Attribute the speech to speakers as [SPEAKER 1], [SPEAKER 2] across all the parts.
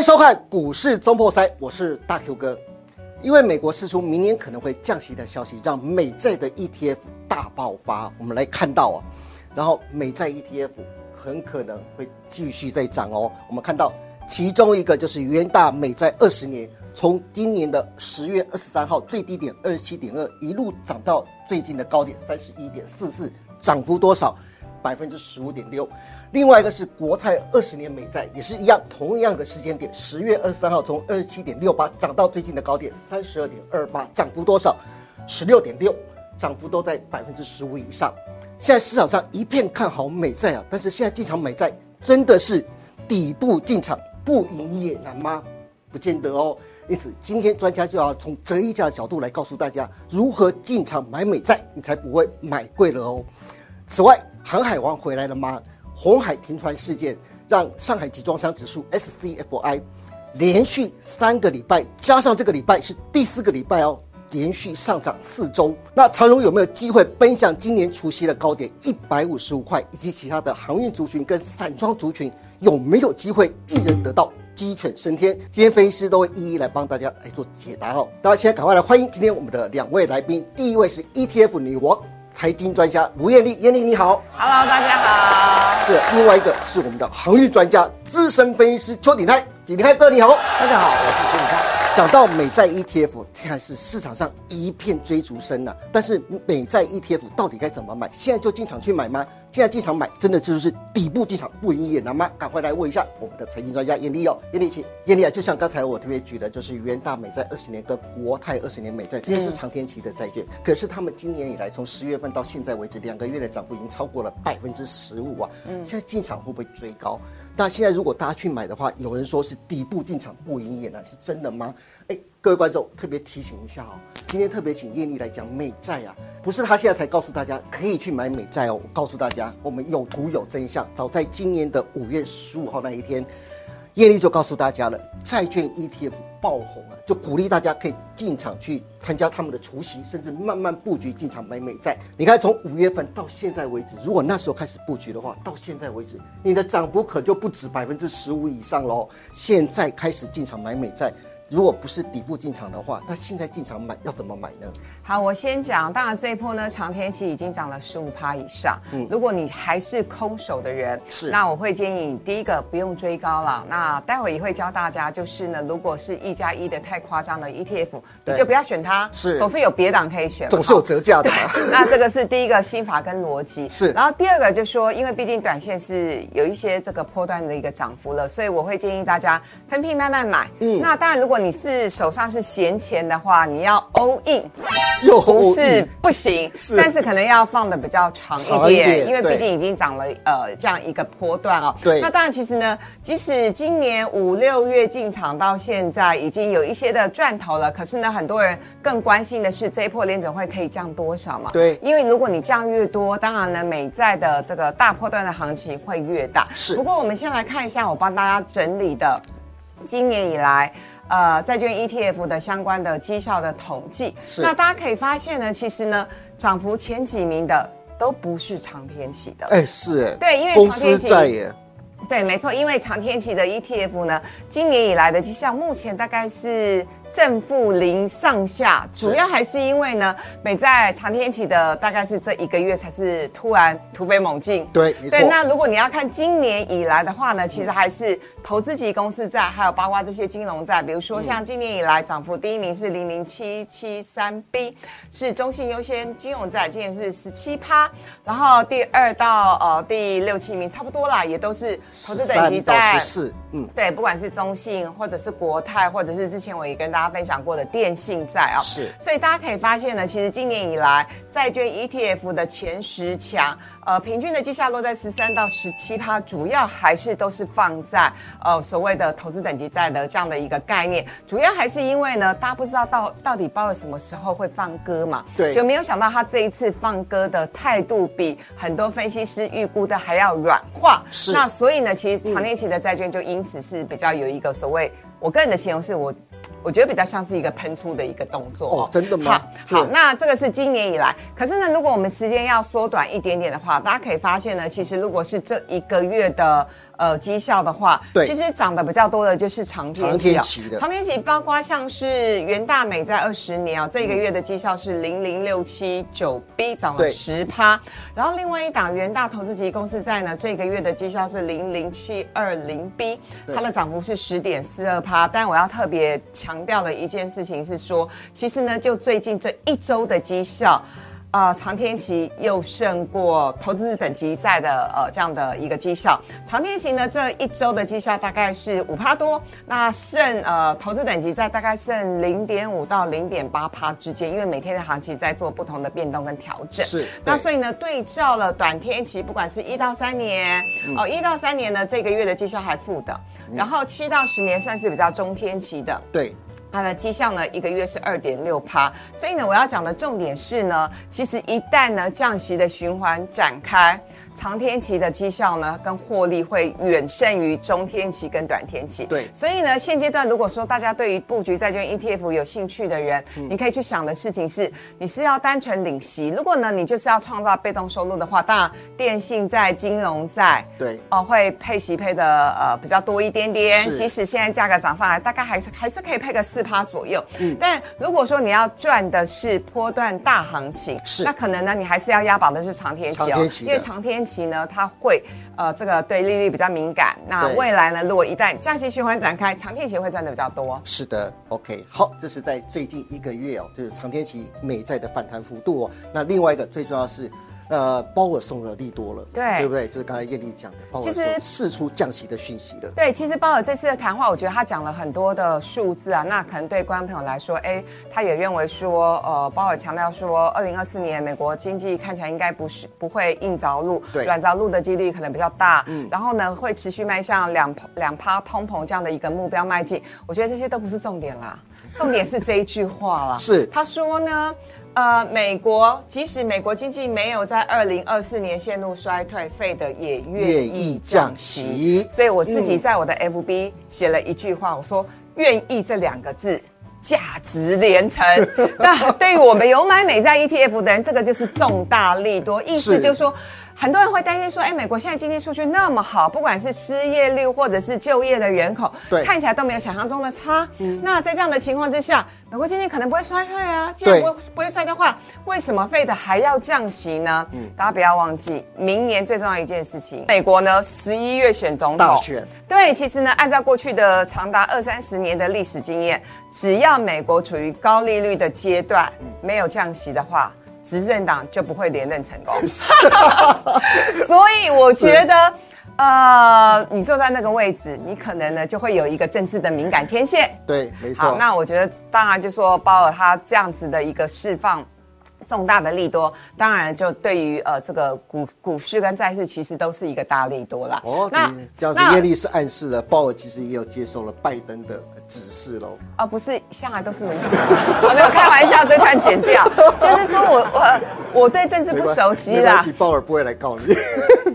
[SPEAKER 1] 迎收看股市中破塞，我是大 Q 哥。因为美国释出明年可能会降息的消息，让美债的 ETF 大爆发。我们来看到啊，然后美债 ETF 很可能会继续在涨哦。我们看到其中一个就是元大美债二十年，从今年的十月二十三号最低点二十七点二，一路涨到最近的高点三十一点四四，涨幅多少？百分之十五点六，另外一个是国泰二十年美债，也是一样，同样的时间点，十月二十三号从二十七点六八涨到最近的高点三十二点二八，涨幅多少？十六点六，涨幅都在百分之十五以上。现在市场上一片看好美债啊，但是现在进场美债真的是底部进场不赢也难吗？不见得哦。因此，今天专家就要从折溢价的角度来告诉大家，如何进场买美债，你才不会买贵了哦。此外，航海王回来了吗？红海停船事件让上海集装箱指数 SCFI 连续三个礼拜，加上这个礼拜是第四个礼拜哦，连续上涨四周。那长荣有没有机会奔向今年除夕的高点一百五十五块？以及其他的航运族群跟散装族群有没有机会一人得道鸡犬升天？今天分析师都会一一来帮大家来做解答哦。大家现在赶快来欢迎今天我们的两位来宾，第一位是 ETF 女王。财经专家卢艳丽，艳丽你好
[SPEAKER 2] ，Hello，大家好。
[SPEAKER 1] 这另外一个是我们的航运专家、资深分析师邱鼎泰，鼎泰哥你好，
[SPEAKER 3] 大家好，我是邱鼎泰。
[SPEAKER 1] 讲到美债 ETF，现在是市场上一片追逐声呐。但是美债 ETF 到底该怎么买？现在就进场去买吗？现在进场买，真的就是底部进场不赢也难吗？赶快来问一下我们的财经专家严丽哦，严丽请，严丽啊，就像刚才我特别举的，就是元大美债二十年跟国泰二十年美债，这些是长天期的债券，可是他们今年以来从十月份到现在为止，两个月的涨幅已经超过了百分之十五啊。嗯，现在进场会不会追高？那现在如果大家去买的话，有人说是底部进场不赢也难，是真的吗？哎，各位观众特别提醒一下哦，今天特别请艳丽来讲美债啊，不是他现在才告诉大家可以去买美债哦，我告诉大家，我们有图有真相，早在今年的五月十五号那一天。业力就告诉大家了，债券 ETF 爆红了，就鼓励大家可以进场去参加他们的除夕，甚至慢慢布局进场买美债。你看，从五月份到现在为止，如果那时候开始布局的话，到现在为止，你的涨幅可就不止百分之十五以上喽。现在开始进场买美债。如果不是底部进场的话，那现在进场买要怎么买呢？
[SPEAKER 2] 好，我先讲。当然这一波呢，长天期已经涨了十五趴以上。嗯，如果你还是空手的人，
[SPEAKER 1] 是，
[SPEAKER 2] 那我会建议你第一个不用追高了。那待会也会教大家，就是呢，如果是一加一的太夸张的 ETF，你就不要选它。
[SPEAKER 1] 是，
[SPEAKER 2] 总是有别档可以选，
[SPEAKER 1] 总是有折价的。
[SPEAKER 2] 那这个是第一个心法跟逻辑。
[SPEAKER 1] 是，
[SPEAKER 2] 然后第二个就说，因为毕竟短线是有一些这个波段的一个涨幅了，所以我会建议大家分批慢慢买。嗯，那当然，如果你是手上是闲钱的话，你要 all in，不是不行，但是可能要放的比较长一点，因为毕竟已经涨了呃这样一个波段哦。
[SPEAKER 1] 对，
[SPEAKER 2] 那当然其实呢，即使今年五六月进场到现在已经有一些的赚头了，可是呢，很多人更关心的是这一波联准会可以降多少嘛？
[SPEAKER 1] 对，
[SPEAKER 2] 因为如果你降越多，当然呢，美债的这个大波段的行情会越大。
[SPEAKER 1] 是，
[SPEAKER 2] 不过我们先来看一下我帮大家整理的今年以来。呃，债券 ETF 的相关的绩效的统计，那大家可以发现呢，其实呢，涨幅前几名的都不是长天期的。
[SPEAKER 1] 哎，是哎，
[SPEAKER 2] 对，因为
[SPEAKER 1] 公司债耶。
[SPEAKER 2] 对，没错，因为长天期的 ETF 呢，今年以来的绩效目前大概是。正负零上下，主要还是因为呢，美在长天期的大概是这一个月才是突然突飞猛进。
[SPEAKER 1] 对，
[SPEAKER 2] 对。那如果你要看今年以来的话呢，其实还是投资级公司债，还有包括这些金融债，比如说像今年以来涨幅第一名是零零七七三 B，是中信优先金融债，今年是十七趴。然后第二到呃第六七名差不多啦，也都是投资等级债。
[SPEAKER 1] 是，
[SPEAKER 2] 嗯，对，不管是中信或者是国泰，或者是之前我也跟大大家分享过的电信债啊，
[SPEAKER 1] 是，
[SPEAKER 2] 所以大家可以发现呢，其实今年以来债券 ETF 的前十强，呃，平均的绩效落在十三到十七趴，主要还是都是放在呃所谓的投资等级债的这样的一个概念，主要还是因为呢，大家不知道到到底包了什么时候会放歌嘛，
[SPEAKER 1] 对，
[SPEAKER 2] 就没有想到他这一次放歌的态度比很多分析师预估的还要软化，
[SPEAKER 1] 是，
[SPEAKER 2] 那所以呢，其实长天期的债券就因此是比较有一个所谓，我个人的形容是我。我觉得比较像是一个喷出的一个动作
[SPEAKER 1] 哦，真的吗？
[SPEAKER 2] 好，那这个是今年以来。可是呢，如果我们时间要缩短一点点的话，大家可以发现呢，其实如果是这一个月的呃绩效的话，
[SPEAKER 1] 对
[SPEAKER 2] 其实涨得比较多的就是长天
[SPEAKER 1] 长
[SPEAKER 2] 期、哦。
[SPEAKER 1] 天期的
[SPEAKER 2] 长天期包括像是元大美在二十年哦，这个月的绩效是零零六七九 B，涨了十趴。然后另外一档元大投资级公司债呢，这个月的绩效是零零七二零 B，它的涨幅是十点四二趴。但我要特别强调的一件事情是说，其实呢，就最近这一周的绩效。啊、长天期又胜过投资等级债的呃这样的一个绩效。长天期呢这一周的绩效大概是五趴多，那剩呃投资等级债大概剩零点五到零点八趴之间，因为每天的行情在做不同的变动跟调整。
[SPEAKER 1] 是
[SPEAKER 2] 那所以呢，对照了短天期，不管是一到三年，哦一到三年呢这个月的绩效还负的，然后七到十年算是比较中天期的。
[SPEAKER 1] 对，
[SPEAKER 2] 它的绩效呢，一个月是二点六趴，所以呢，我要讲的重点是呢，其实一旦呢降息的循环展开，长天期的绩效呢跟获利会远胜于中天期跟短天期。
[SPEAKER 1] 对。
[SPEAKER 2] 所以呢，现阶段如果说大家对于布局债券 ETF 有兴趣的人，你可以去想的事情是，你是要单纯领息，如果呢你就是要创造被动收入的话，当然电信债、金融债，
[SPEAKER 1] 对。
[SPEAKER 2] 哦，会配息配的呃比较多一点点，即使现在价格涨上来，大概还是还是可以配个四趴左右。嗯，但如果说你要赚的是波段大行情，
[SPEAKER 1] 是。
[SPEAKER 2] 那可能呢你还是要押宝的是长天期哦，
[SPEAKER 1] 期
[SPEAKER 2] 因为长天期呢它会呃这个对利率比较敏感，那未来呢如果一旦降息循环展开，长天期会赚的比较多。
[SPEAKER 1] 是的，OK，好，这是在最近一个月哦，就是长天期美债的反弹幅度哦。那另外一个最重要是，呃，鲍尔送的利多了，
[SPEAKER 2] 对
[SPEAKER 1] 对不对？就是刚才艳丽讲的，鲍尔
[SPEAKER 2] 其实
[SPEAKER 1] 说释出降息的讯息了。
[SPEAKER 2] 对，其实鲍尔这次的谈话，我觉得他讲了很多的数字啊，那可能对观众朋友来说，哎，他也认为说，呃，鲍尔强调说，二零二四年美国经济看起来应该不是不会硬着陆，
[SPEAKER 1] 对
[SPEAKER 2] 软着陆的几率可能比较大，嗯，然后呢，会持续迈向两两趴通膨这样的一个目标迈进。我觉得这些都不是重点啦，重点是这一句话啦，
[SPEAKER 1] 是
[SPEAKER 2] 他说呢。呃，美国即使美国经济没有在二零二四年陷入衰退，费的也愿
[SPEAKER 1] 愿
[SPEAKER 2] 意
[SPEAKER 1] 意降
[SPEAKER 2] 降息
[SPEAKER 1] 息。
[SPEAKER 2] 所以我自己
[SPEAKER 1] 嗯
[SPEAKER 2] 在我的 FB 写了一句话，我说“愿意”这两个字。价值连城，那对于我们有买美债 ETF 的人，这个就是重大利多。意思就是说，很多人会担心说，哎，美国现在经济数据那么好，不管是失业率或者是就业的人口，
[SPEAKER 1] 对
[SPEAKER 2] 看起来都没有想象中的差。那在这样的情况之下，美国经济可能不会衰退啊。既然不会不会衰退的话，为什么费的还要降息呢？大家不要忘记，明年最重要一件事情，美国呢十一月选总统
[SPEAKER 1] 大选
[SPEAKER 2] 对，其实呢，按照过去的长达二三十年的历史经验，只要美国处于高利率的阶段，没有降息的话，执政党就不会连任成功。所以我觉得，呃，你坐在那个位置，你可能呢就会有一个政治的敏感天线。
[SPEAKER 1] 对，没
[SPEAKER 2] 好，
[SPEAKER 1] 错。
[SPEAKER 2] 那我觉得当然就说鲍尔他这样子的一个释放。重大的利多，当然就对于呃这个股股市跟债市其实都是一个大利多啦。
[SPEAKER 1] 哦，
[SPEAKER 2] 那
[SPEAKER 1] 你这样子，耶利是暗示了鲍尔其实也有接受了拜登的指示喽。
[SPEAKER 2] 啊，不是，向来都是如此。我 没有开玩笑，这段剪掉。就是说我我我对政治不熟悉啦
[SPEAKER 1] 鲍尔不会来告你。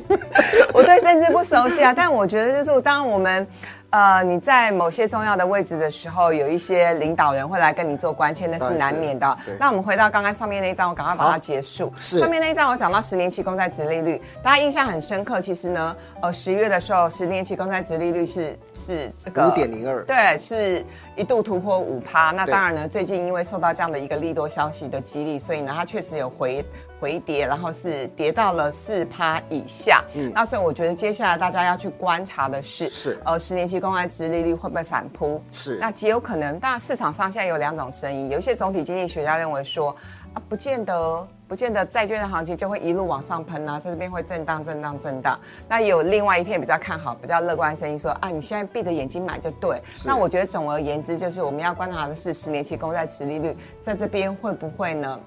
[SPEAKER 2] 我对政治不熟悉啊。但我觉得就是当我们呃你在某些重要的位置的时候，有一些领导人会来跟你做关切，那是难免的。那我们回到刚刚上面那一张，我赶快把它结束。
[SPEAKER 1] 是
[SPEAKER 2] 上面那一张我讲到十年期公债值利率，大家印象很深刻。其实呢，呃，十月的时候，十年期公债值利率是是这个
[SPEAKER 1] 五点零二
[SPEAKER 2] 对，是一度突破五趴。那当然呢，最近因为受到这样的一个利多消息的激励，所以呢，它确实有回回跌，然后是跌到了四趴以下。嗯，那所以我觉得接下来大家要去观察的是，
[SPEAKER 1] 是
[SPEAKER 2] 呃，十年期公债值利率会不会反扑？
[SPEAKER 1] 是
[SPEAKER 2] 那极有可能。当然，市场上现在有两种声音，有一些总体经济学家认为说，啊，不见得。不见得债券的行情就会一路往上喷啊，在这边会震荡、震荡、震荡。那有另外一片比较看好、比较乐观的声音说啊，你现在闭着眼睛买就对。那我觉得总而言之，就是我们要观察的是十年期公债持利率在这边会不会呢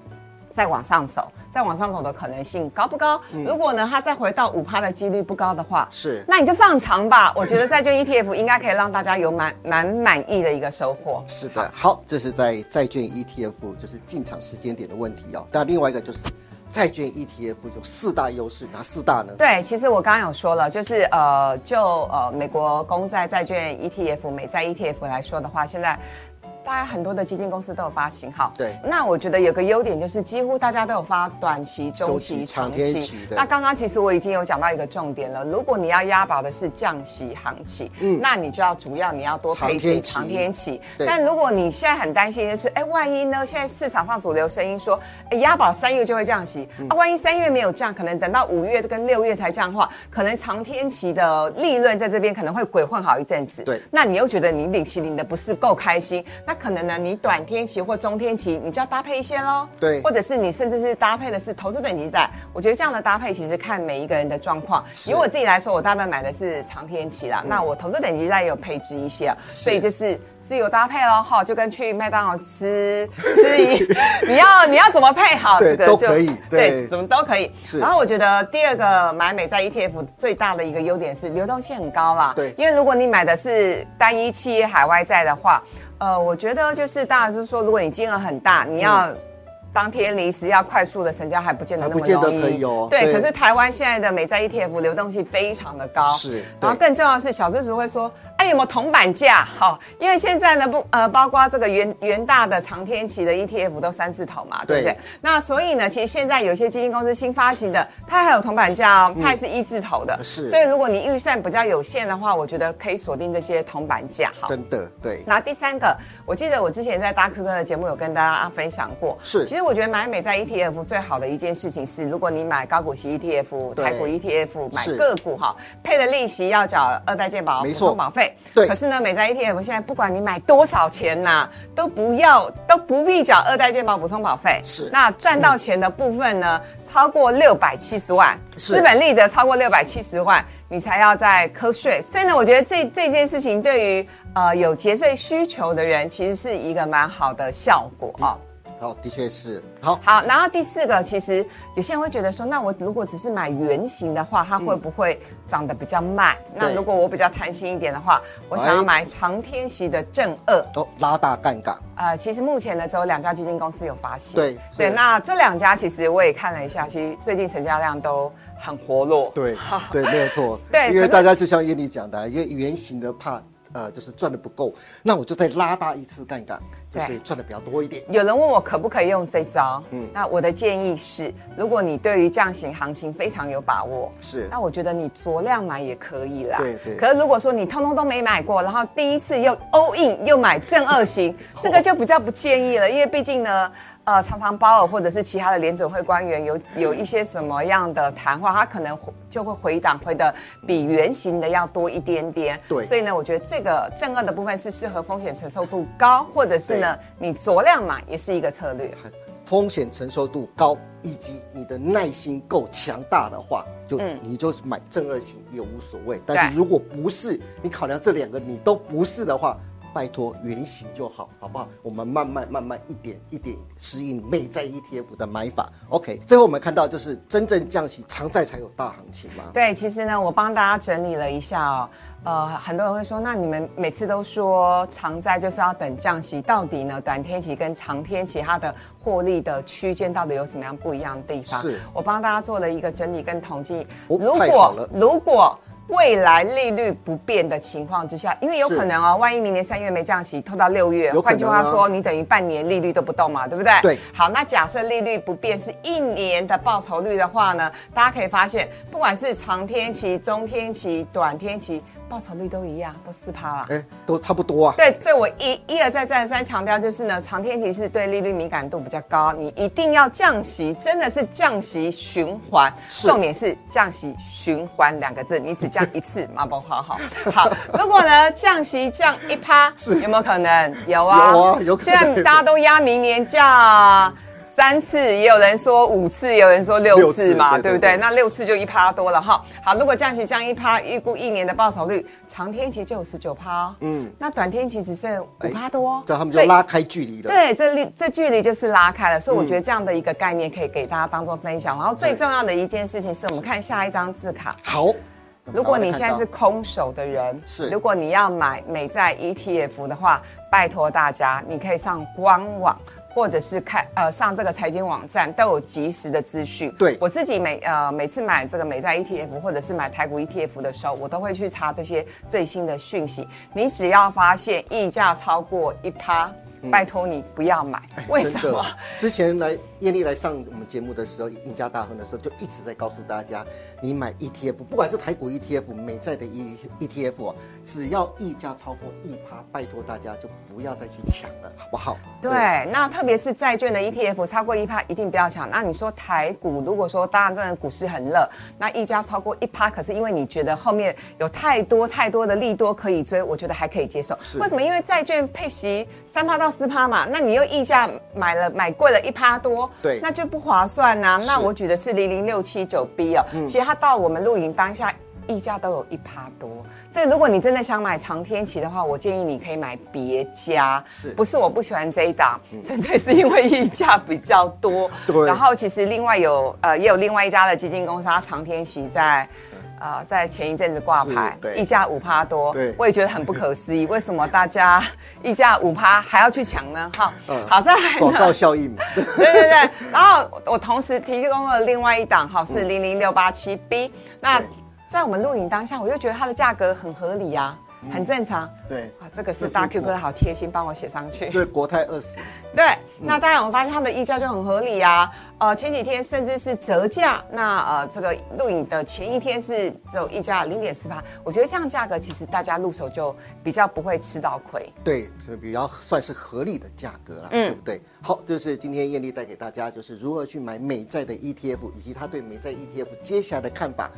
[SPEAKER 2] 再往上走，再往上走的可能性高不高？如果呢它再回到五趴的几率不高的话，
[SPEAKER 1] 是
[SPEAKER 2] 那你就放长吧。我觉得债券 ETF 应该可以让大家有满蛮满意的一个收获。
[SPEAKER 1] 是的，好，这是在债券 ETF 就是进场时间点的问题哦。那另外一个就是债券 ETF 有四大优势，哪四大呢？
[SPEAKER 2] 对，其实我刚刚有说了，就是呃，就呃美国公债债券 ETF、美债 ETF 来说的话，现在。大概很多的基金公司都有发行号。
[SPEAKER 1] 对
[SPEAKER 2] 那我觉得有个优点就是几乎大家都有发短期、中
[SPEAKER 1] 中
[SPEAKER 2] 期、
[SPEAKER 1] 期长
[SPEAKER 2] 长期
[SPEAKER 1] 期。
[SPEAKER 2] 那刚刚其实我已经有讲到一个重点了，如果你要押宝的是降息行情，嗯，那你就要主要你要多配一些
[SPEAKER 1] 长天期。
[SPEAKER 2] 但如果你现在很担心的是，哎，万一呢？现在市场上主流声音说，哎，押宝三月就会降息、
[SPEAKER 1] 嗯
[SPEAKER 2] 啊，万一三月没有降，可能等到五月跟六月才降的话，可能长天期的利润在这边可能会鬼混好一阵子。
[SPEAKER 1] 对
[SPEAKER 2] 那你又觉得你领期领的不是够开心，那可能呢，你短天期或中天期你就要搭配一些喽。
[SPEAKER 1] 对
[SPEAKER 2] 或者是你甚至是搭配的是投资等级债。我觉得这样的搭配其实看每一个人的状况。以我自己来说，我大概买的是长天期啦，那我投资等级债也有配置一些啊，所以就是自由搭配喽。哈，就跟去麦当劳吃 吃一，你要你要怎么配好，这个就
[SPEAKER 1] 都可以对
[SPEAKER 2] 对，怎么都可以。
[SPEAKER 1] 是
[SPEAKER 2] 然后我觉得第二个买美债 ETF 最大的一个优点是流动性很高啦。
[SPEAKER 1] 对
[SPEAKER 2] 因为如果你买的是单一企业海外债的话，呃，我觉得就是当然就是说，如果你金额很大，你要。当天临时要快速的成交还不见得那么
[SPEAKER 1] 还不见得
[SPEAKER 2] 容易，
[SPEAKER 1] 可以哦
[SPEAKER 2] 对，
[SPEAKER 1] 对
[SPEAKER 2] 可是台湾现在的美债 ETF 流动性非常的高，
[SPEAKER 1] 是
[SPEAKER 2] 然后更重要的是，小资只会说，哎，有没有铜板价？好，因为现在呢不呃，包括这个元元大的长天期的 ETF 都三字头嘛，对不对？
[SPEAKER 1] 对
[SPEAKER 2] 那所以呢，其实现在有些基金公司新发行的，它还有铜板价哦，它也是一字头的，
[SPEAKER 1] 嗯是
[SPEAKER 2] 所以如果你预算比较有限的话，我觉得可以锁定这些铜板价，好。
[SPEAKER 1] 真的对，
[SPEAKER 2] 那第三个，我记得我之前在大 Q 哥的节目有跟大家分享过，
[SPEAKER 1] 是
[SPEAKER 2] 其实我觉得买美债 ETF 最好的一件事情是，如果你买高股息 ETF、
[SPEAKER 1] 对
[SPEAKER 2] 台股 ETF、买
[SPEAKER 1] 是
[SPEAKER 2] 个股哈，配的利息要缴二代健保、补
[SPEAKER 1] 没错
[SPEAKER 2] 充保费。
[SPEAKER 1] 对
[SPEAKER 2] 可是呢，美债 ETF 现在不管你买多少钱呐、都不要都不必缴二代健保补充保费。
[SPEAKER 1] 是
[SPEAKER 2] 那赚到钱的部分呢，超过六百七十万，
[SPEAKER 1] 是
[SPEAKER 2] 资本利得超过六百七十万，你才要再课税。所以呢，我觉得这这件事情对于呃有节税需求的人，其实是一个蛮好的效果啊。
[SPEAKER 1] 好，的确是好，
[SPEAKER 2] 好，然后第四个，其实有些人会觉得说，那我如果只是买圆形的话，它会不会长得比较慢？那如果我比较贪心一点的话，我想要
[SPEAKER 1] 哎
[SPEAKER 2] 买长天息的正二。
[SPEAKER 1] 都拉大杠杆，
[SPEAKER 2] 呃，其实目前呢，只有两家基金公司有发行。
[SPEAKER 1] 对
[SPEAKER 2] 对，那这两家其实我也看了一下，其实最近成交量都很活络。
[SPEAKER 1] 对 对，没有错，
[SPEAKER 2] 对
[SPEAKER 1] 因为大家就像燕丽讲的，因为圆形的怕呃就是赚的不够，那我就再拉大一次杠杆，就
[SPEAKER 2] 对
[SPEAKER 1] 是赚的比较多一点。
[SPEAKER 2] 有人问我可不可以用这招，嗯，那我的建议是，如果你对于降息行情非常有把握，
[SPEAKER 1] 是
[SPEAKER 2] 那我觉得你酌量买也可以啦。
[SPEAKER 1] 对对
[SPEAKER 2] 可是如果说你通通都没买过，然后第一次又 all in 又买正二型，这个就比较不建议了，因为毕竟呢，呃，常常鲍尔或者是其他的联准会官员有有一些什么样的谈话，他可能就会回档回的比原形的要多一点点。
[SPEAKER 1] 对
[SPEAKER 2] 所以呢，我觉得这个正二的部分是适合风险承受度高，或者是呢，你酌量买也是一个策略。
[SPEAKER 1] 风险承受度高，以及你的耐心够强大的话，就、你就是买正二型也无所谓。但是如果不是，你考量这两个你都不是的话，拜托圆形就好，好不好？我们慢慢慢慢一点一点适应美债 ETF 的买法。OK，最后我们看到就是真正降息，长债才有大行情嘛。
[SPEAKER 2] 对，其实呢，我帮大家整理了一下哦。呃，很多人会说，那你们每次都说长债就是要等降息，到底呢，短天期跟长天期它的获利的区间到底有什么样不一样的地方？
[SPEAKER 1] 是
[SPEAKER 2] 我帮大家做了一个整理跟统计。
[SPEAKER 1] 哦
[SPEAKER 2] 如果如果未来利率不变的情况之下，因为有可能哦，万一明年三月没降息，拖到六月，换句话说，你等于半年利率都不动嘛，对不对？
[SPEAKER 1] 对。
[SPEAKER 2] 好，那假设利率不变是一年的报酬率的话呢，大家可以发现，不管是长天期、中天期、短天期，报酬率都一样，都四趴啦。
[SPEAKER 1] 哎，都差不多啊。
[SPEAKER 2] 对，所以我一一而再再而三强调，就是呢，长天期是对利率敏感度比较高，你一定要降息，真的是降息循环，重点是降息循环两个字，你只降一次，马宝好好好。如果呢降息降一趴，有没有可能？有啊，
[SPEAKER 1] 有啊有可能
[SPEAKER 2] 现在大家都压明年降。三次，也有人说五次，也有人说六
[SPEAKER 1] 六次
[SPEAKER 2] 次嘛，
[SPEAKER 1] 对对
[SPEAKER 2] 对不对？
[SPEAKER 1] 对
[SPEAKER 2] 那六次就一趴多了哈。好，如果降息降一趴，预估一年的报酬率，长天期就有十九趴哦，嗯，那短天期只剩五趴多哦，
[SPEAKER 1] 这样他们就拉开距离了。
[SPEAKER 2] 对，这离这距离就是拉开了，所以
[SPEAKER 1] 嗯
[SPEAKER 2] 我觉得这样的一个概念可以给大家当做分享。然后最重要的一件事情是我们看下一张字卡，
[SPEAKER 1] 好，
[SPEAKER 2] 如果你现在是空手的人，
[SPEAKER 1] 是
[SPEAKER 2] 如果你要买美债 ETF 的话，拜托大家，你可以上官网。或者是看呃上这个财经网站都有及时的资讯。
[SPEAKER 1] 对
[SPEAKER 2] 我自己每呃每次买这个美债 ETF 或者是买台股 ETF 的时候，我都会去查这些最新的讯息。你只要发现溢价超过一趴。拜托你不要买。为什么？
[SPEAKER 1] 之前来艳丽来上我们节目的时候，赢家大亨的时候，就一直在告诉大家，你买 ETF，不管是台股 ETF、美债的 E ETF 哦，只要溢价超过一趴，拜托大家就不要再去抢了，好不好？
[SPEAKER 2] 对，那特别是债券的 ETF 超过一趴，一定不要抢。那你说台股，如果说当然真的股市很热，那溢价超过一趴，可是因为你觉得后面有太多太多的利多可以追，我觉得还可以接受。为什么？因为债券配息三趴到四趴嘛，那你又溢价买了买贵了一趴多，
[SPEAKER 1] 对。
[SPEAKER 2] 那就不划算呐、那我举的是零零六七九 B 哦，其实它到我们录影当下。溢价都有一趴多，所以如果你真的想买长天期的话，我建议你可以买别家，
[SPEAKER 1] 是。
[SPEAKER 2] 不是我不喜欢这一档，纯粹是因为溢价比较多。
[SPEAKER 1] 对。
[SPEAKER 2] 然后其实另外有呃也有另外一家的基金公司，它长天期在。呃，在前一阵子挂牌溢价五趴多，
[SPEAKER 1] 对
[SPEAKER 2] 我也觉得很不可思议，为什么大家溢价五趴还要去抢呢？哈，
[SPEAKER 1] 嗯
[SPEAKER 2] 好，再来
[SPEAKER 1] 广
[SPEAKER 2] 呢
[SPEAKER 1] 告效应嘛，
[SPEAKER 2] 对对对，然后我同时提供了另外一档，哈，是零零六八七 B。那在我们录影当下，我就觉得它的价格很合理啊，很正常。
[SPEAKER 1] 对
[SPEAKER 2] 啊，这个
[SPEAKER 1] 是
[SPEAKER 2] 是大 Q 哥好贴心，帮我写上去。
[SPEAKER 1] 所以国泰二十，
[SPEAKER 2] 对，那当然我们发现它的溢价就很合理啊。呃，前几天甚至是折价，那呃这个录影的前一天是只有溢价零点四八，我觉得这样价格其实大家入手就比较不会吃到亏。
[SPEAKER 1] 对，是比较算是合理的价格啦，
[SPEAKER 2] 嗯
[SPEAKER 1] 对不对？好，这是今天艳丽带给大家，就是如何去买美债的 ETF，以及他对美债 ETF 接下来的看法。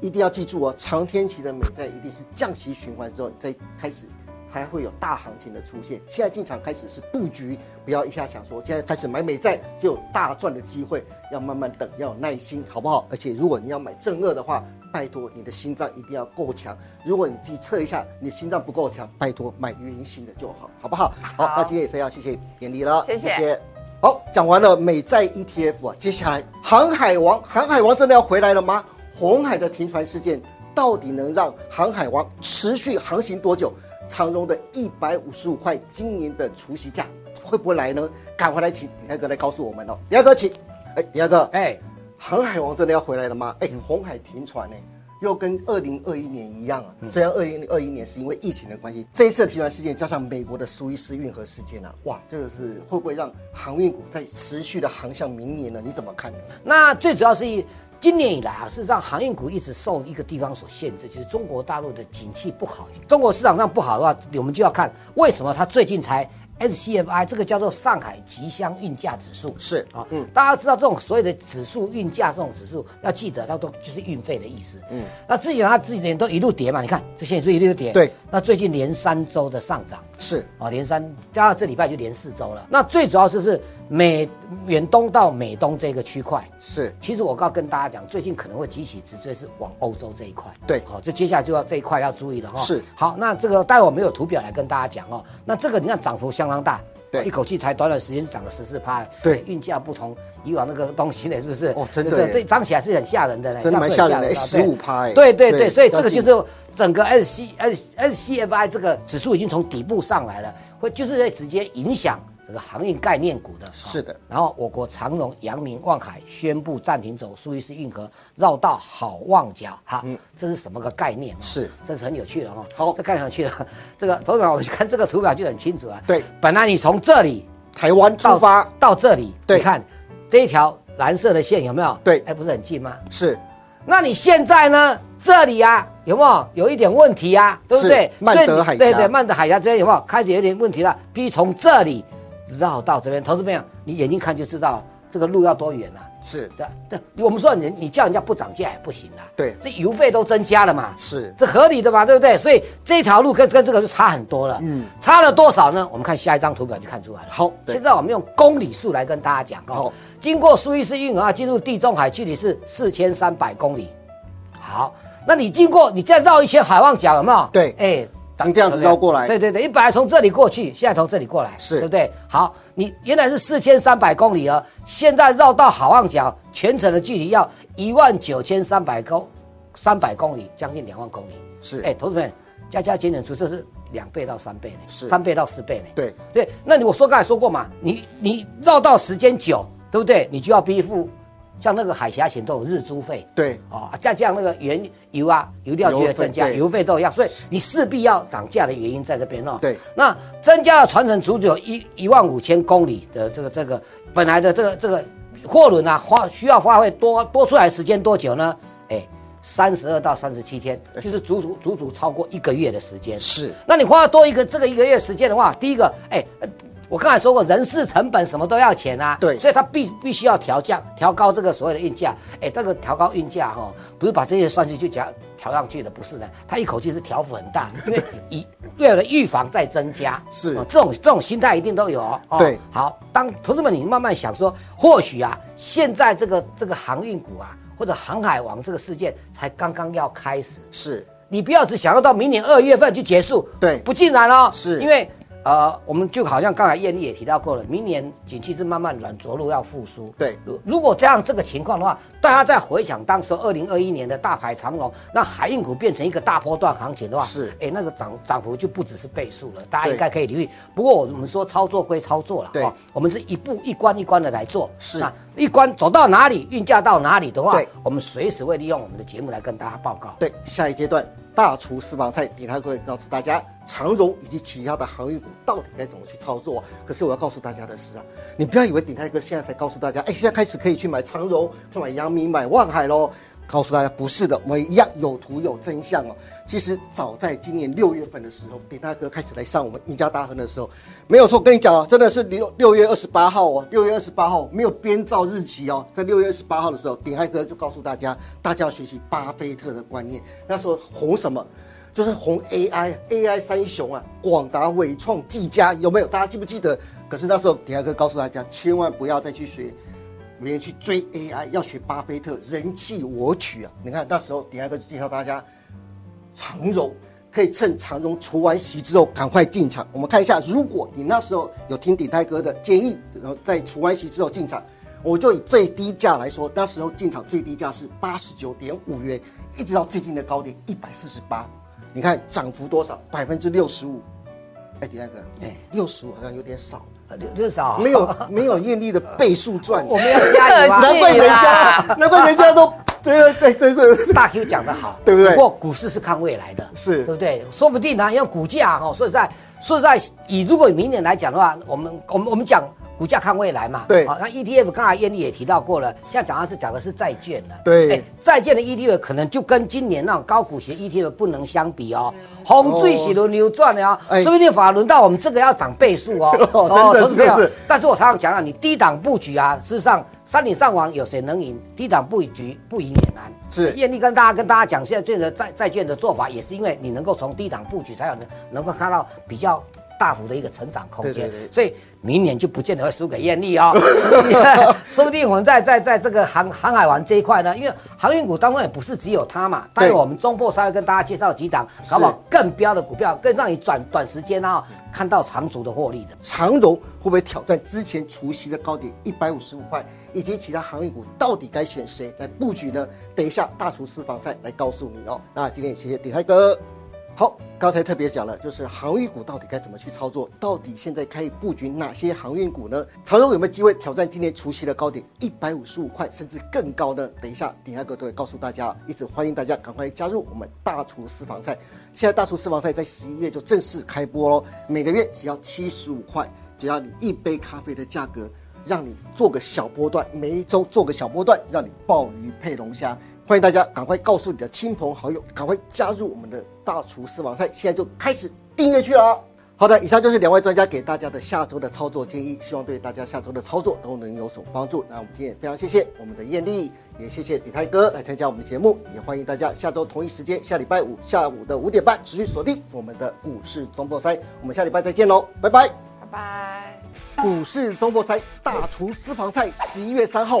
[SPEAKER 1] 一定要记住哦，长天期的美债一定是降息循环之后，你再开始才会有大行情的出现。现在进场开始是布局，不要一下想说现在开始买美债就有大赚的机会，要慢慢等，要有耐心，好不好？而且如果你要买正二的话，拜托你的心脏一定要够强。如果你自己测一下，你心脏不够强，拜托买圆形的就好，好不好？好，
[SPEAKER 2] 好
[SPEAKER 1] 那今天也非常谢谢严丽了，
[SPEAKER 2] 谢谢
[SPEAKER 1] 好，讲完了美债 ETF 啊，接下来航海王，航海王真的要回来了吗？红海的停船事件到底能让航海王持续航行多久？长荣的一百五十五块今年的除夕价会不会来呢？赶快来请李大哥来告诉我们哦。李大哥，请。哎，李大哥，
[SPEAKER 3] 哎，
[SPEAKER 1] 航海王真的要回来了吗？哎，红海停船呢，又跟二零二一年一样啊。虽然二零二一年是因为疫情的关系，这一次的停船事件加上美国的苏伊士运河事件啊，哇，这个是会不会让航运股在持续的航向明年呢？你怎么看呢？
[SPEAKER 3] 那最主要是以今年以来啊，事实上航运股一直受一个地方所限制，就是中国大陆的景气不好。中国市场上不好的话，我们就要看为什么它最近才 SCFI 这个叫做上海吉祥运价指数
[SPEAKER 1] 是
[SPEAKER 3] 啊，
[SPEAKER 1] 嗯
[SPEAKER 3] 嗯，大家知道这种所有的指数运价这种指数，要记得它都就是运费的意思。嗯，那之前它之前都一路跌嘛，你看这现在是一路跌。
[SPEAKER 1] 对，
[SPEAKER 3] 那最近连三周的上涨。
[SPEAKER 1] 是
[SPEAKER 3] 啊，连三，加上这礼拜就连四周了。那最主要是是美远东到美东这个区块，
[SPEAKER 1] 是，
[SPEAKER 3] 其实我告跟大家讲，最近可能会激起直追是往欧洲这一块。
[SPEAKER 1] 对
[SPEAKER 3] 好、这接下来就要这一块要注意了哈、
[SPEAKER 1] 是
[SPEAKER 3] 好，那这个待会我们有图表来跟大家讲哦。那这个你看涨幅相当大，
[SPEAKER 1] 对
[SPEAKER 3] 一口气才短短时间涨了十四趴了。
[SPEAKER 1] 对
[SPEAKER 3] 运价不同以往那个东西呢，是不是？
[SPEAKER 1] 哦真的耶
[SPEAKER 3] 这这涨起来是很吓人的呢，
[SPEAKER 1] 真的蛮吓人的，十五趴哎，
[SPEAKER 3] 对对对，所以这个就是整个 S C S S C F I 这个指数已经从底部上来了，会就是会直接影响这个航运概念股的。
[SPEAKER 1] 是的
[SPEAKER 3] 哦然后我国长荣、阳明、望海宣布暂停走苏伊士运河绕道好望角，哈，嗯这是什么个概念？哦
[SPEAKER 1] 是
[SPEAKER 3] 这是很有趣的哈。
[SPEAKER 1] 好
[SPEAKER 3] 这概念很有趣的。这个投表，我们看这个图表就很清楚啊。
[SPEAKER 1] 对，
[SPEAKER 3] 本来你从这里
[SPEAKER 1] 台湾出发，
[SPEAKER 3] 到这里，你看这一条蓝色的线有没有？
[SPEAKER 1] 对
[SPEAKER 3] 哎，不是很近吗？
[SPEAKER 1] 是
[SPEAKER 3] 那你现在呢？这里啊，有没有有一点问题啊？对不对？
[SPEAKER 1] 是曼德海峡
[SPEAKER 3] 对对，曼德海峡这边有没有开始有点问题了？必须从这里绕到这边，投资朋友，你眼睛看就知道了，这个路要多远啊？
[SPEAKER 1] 是
[SPEAKER 3] 的对，我们说你你叫人家不涨价也不行啊。
[SPEAKER 1] 对
[SPEAKER 3] 这油费都增加了嘛。
[SPEAKER 1] 是
[SPEAKER 3] 这合理的嘛，对不对？所以这条路跟跟这个就差很多了。
[SPEAKER 1] 嗯
[SPEAKER 3] 嗯，差了多少呢？我们看下一张图表就看出来了。
[SPEAKER 1] 好
[SPEAKER 3] 现在我们用公里数来跟大家讲哦。
[SPEAKER 1] 好
[SPEAKER 3] 经过苏伊士运河啊，进入地中海，距离是四千三百公里。好，那你经过你再绕一圈海望角，有没有？
[SPEAKER 1] 对
[SPEAKER 3] 哎。
[SPEAKER 1] 从这样子绕过来
[SPEAKER 3] 对对对，你本来从这里过去，现在从这里过来，
[SPEAKER 1] 是
[SPEAKER 3] 对不对？好，你原来是四千三百公里哦，现在绕到好望角，全程的距离要一万九千三百公三百公里，将近两万公里。
[SPEAKER 1] 是
[SPEAKER 3] 哎，投资们，加加减减除，这是两倍到三倍呢，
[SPEAKER 1] 是
[SPEAKER 3] 三倍到四倍呢。
[SPEAKER 1] 对
[SPEAKER 3] 对，那你我说刚才说过嘛，你你绕道时间久，对不对？你就要背负像那个海峡型都有日租费，
[SPEAKER 1] 对
[SPEAKER 3] 哦，再加上那个原油啊，油料就会增加，
[SPEAKER 1] 油费
[SPEAKER 3] 都一样，所以你势必要涨价的原因在这边哦。
[SPEAKER 1] 对，
[SPEAKER 3] 那增加了传承足足有一一万五千公里的这个这个本来的这个这个货轮啊，花需要花费多多出来的时间多久呢？哎，三十二到三十七天，就是足足足足超过一个月的时间。
[SPEAKER 1] 是
[SPEAKER 3] 那你花多一个这个一个月时间的话，第一个，哎，呃我刚才说过，人事成本什么都要钱啊，
[SPEAKER 1] 对。
[SPEAKER 3] 所以它必必须要调降、调高这个所谓的运价。哎，这个调高运价哈、不是把这些算进去调调上去的，不是的，它一口气是调幅很大，因为以为了预防再增加，
[SPEAKER 1] 是。
[SPEAKER 3] 哦这种这种心态一定都有哦。哦
[SPEAKER 1] 对。
[SPEAKER 3] 好，当投资们你慢慢想说，或许啊，现在这个这个航运股啊，或者航海王这个事件才刚刚要开始，
[SPEAKER 1] 是。
[SPEAKER 3] 你不要只想要到明年二月份就结束，
[SPEAKER 1] 对。
[SPEAKER 3] 不尽然哦，
[SPEAKER 1] 是。
[SPEAKER 3] 因为呃，我们就好像刚才艳丽也提到过了，明年景气是慢慢软着陆要复苏，
[SPEAKER 1] 对。
[SPEAKER 3] 如如果这样这个情况的话，大家再回想当时二零二一年的大牌长龙，那海运股变成一个大波段行情的话，
[SPEAKER 1] 是。
[SPEAKER 3] 哎，那个涨涨幅就不只是倍数了，大家
[SPEAKER 1] 对
[SPEAKER 3] 应该可以留意。不过我们说操作归操作了，
[SPEAKER 1] 对。
[SPEAKER 3] 哦我们是一步一关一关的来做，
[SPEAKER 1] 是。
[SPEAKER 3] 那一关走到哪里，运价到哪里的话，我们随时会利用我们的节目来跟大家报告。
[SPEAKER 1] 对，下一阶段大厨私房菜顶台会告诉大家长荣以及其他的航运股到底该怎么去操作。可是我要告诉大家的是啊，你不要以为顶台哥现在才告诉大家，哎，现在开始可以去买长荣、去买阳明、买万海喽。告诉大家不是的，我们一样有图有真相哦。其实早在今年六月份的时候，顶大哥开始来上我们赢家大亨的时候，没有错，跟你讲哦，真的是六六月二十八号哦，六月二十八号没有编造日期哦，在六月二十八号的时候，顶海哥就告诉大家，大家要学习巴菲特的观念。那时候红什么？就是红 AI，AI 三雄啊，广达、伟创、技嘉，有没有？大家记不记得？可是那时候顶海哥告诉大家，千万不要再去学。别人去追 AI，要学巴菲特，人气我取啊！你看那时候顶海哥就介绍大家，长荣可以趁长荣除完息之后赶快进场。我们看一下，如果你那时候有听鼎泰哥的建议，然后在除完息之后进场，我就以最低价来说，那时候进场最低价是八十九点五元，一直到最近的高点一百四十八，你看涨幅多少？百分之六十五。哎，顶泰哥，哎
[SPEAKER 3] 哎，
[SPEAKER 1] 六十五好像有点少，
[SPEAKER 3] 呃六六少
[SPEAKER 1] 没有 没有艳丽的倍数赚。
[SPEAKER 3] 我们要加油啊！
[SPEAKER 1] 难怪人家，难怪人家都 对对对对对，
[SPEAKER 3] 大 Q 讲得好，
[SPEAKER 1] 对不对
[SPEAKER 3] 不过股市是看未来的，
[SPEAKER 1] 是
[SPEAKER 3] 对不对？说不定呢，因为股价哈，说实在，说实在，以如果以明年来讲的话，我们我们我们讲股价看未来嘛，
[SPEAKER 1] 对。
[SPEAKER 3] 好，那 ETF 刚才艳丽也提到过了，现在讲的是讲的是债券了，
[SPEAKER 1] 对。
[SPEAKER 3] 哎债券的 ETF 可能就跟今年那种高股息 ETF 不能相比哦，红最喜轮流转的哦，
[SPEAKER 1] 哎。
[SPEAKER 3] 说不定法轮到我们这个要涨倍数哦，
[SPEAKER 1] 哦真的
[SPEAKER 3] 投资朋友
[SPEAKER 1] 是。是
[SPEAKER 3] 但是我常常讲啊，你低档布局啊，事实上山顶上网有谁能赢？低档布局不赢也难。
[SPEAKER 1] 是。
[SPEAKER 3] 艳丽跟大家跟大家讲，现在这个债债券的做法，也是因为你能够从低档布局，才有能能够看到比较大幅的一个成长空间。所以明年就不见得会输给艳丽哦，说不定我们在在在这个航航海王这一块呢，因为航运股当中也不是只有它嘛，待会我们中破稍微跟大家介绍几档，搞不好更标的股票，更让你短短时间啊、看到长足的获利的。
[SPEAKER 1] 长荣会不会挑战之前除夕的高点一百五十五块，以及其他航运股到底该选谁来布局呢？等一下大厨私房菜来告诉你哦。那今天也谢谢鼎泰哥。好，刚才特别讲了，就是航运股到底该怎么去操作，到底现在可以布局哪些航运股呢？长荣有没有机会挑战今年除夕的高点一百五十五块，甚至更高呢？等一下鼎泰哥都会告诉大家，一直欢迎大家赶快加入我们大厨私房菜。现在大厨私房菜在十一月就正式开播喽，每个月只要七十五块，只要你一杯咖啡的价格，让你做个小波段，每一周做个小波段，让你鲍鱼配龙虾。欢迎大家赶快告诉你的亲朋好友，赶快加入我们的大厨私房菜，现在就开始订阅去了。好的，以上就是两位专家给大家的下周的操作建议，希望对大家下周的操作都能有所帮助。那我们今天也非常谢谢我们的艳丽，也谢谢李泰哥来参加我们的节目，也欢迎大家下周同一时间，下礼拜五下午的五点半持续锁定我们的股市中破塞，我们下礼拜再见喽，拜拜。
[SPEAKER 2] 拜拜。
[SPEAKER 1] 股市中破塞大厨私房菜十一月三号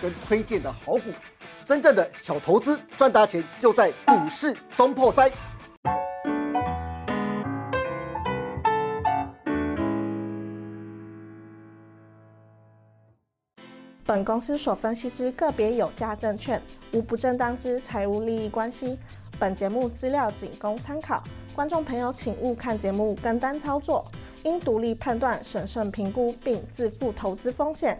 [SPEAKER 1] 跟推荐的好股。真正的小投资赚大钱，就在股市中破塞。
[SPEAKER 4] 本公司所分析之个别有价证券，无不正当之财务利益关系。本节目资料仅供参考，观众朋友请勿看节目跟单操作，应独立判断、审慎评估，并自负投资风险。